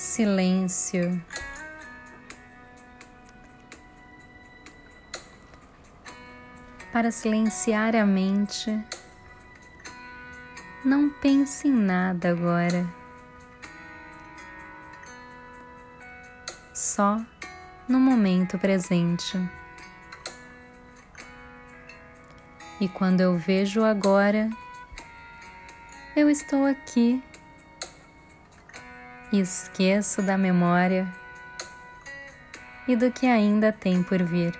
silêncio. Para silenciar a mente, não pense em nada agora. Só no momento presente. E quando eu vejo agora, eu estou aqui esqueço da memória e do que ainda tem por vir.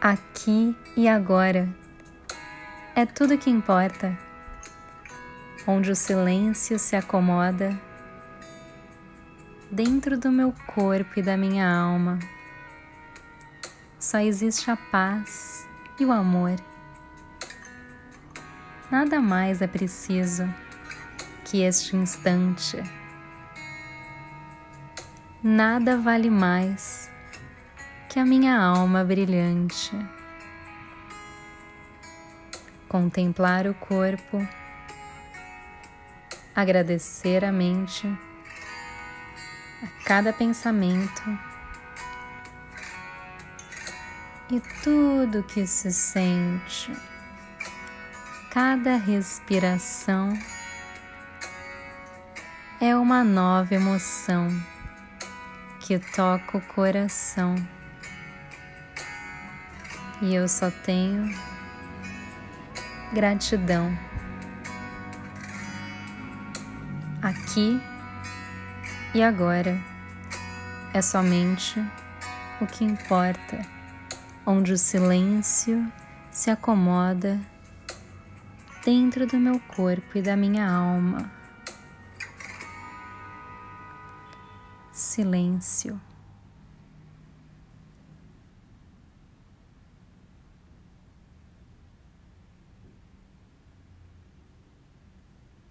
Aqui e agora é tudo que importa, onde o silêncio se acomoda dentro do meu corpo e da minha alma. Só existe a paz e o amor. Nada mais é preciso que este instante. Nada vale mais que a minha alma brilhante. Contemplar o corpo, agradecer a mente, a cada pensamento e tudo que se sente, cada respiração é uma nova emoção que toca o coração. E eu só tenho gratidão. Aqui e agora é somente o que importa, onde o silêncio se acomoda dentro do meu corpo e da minha alma. Silêncio.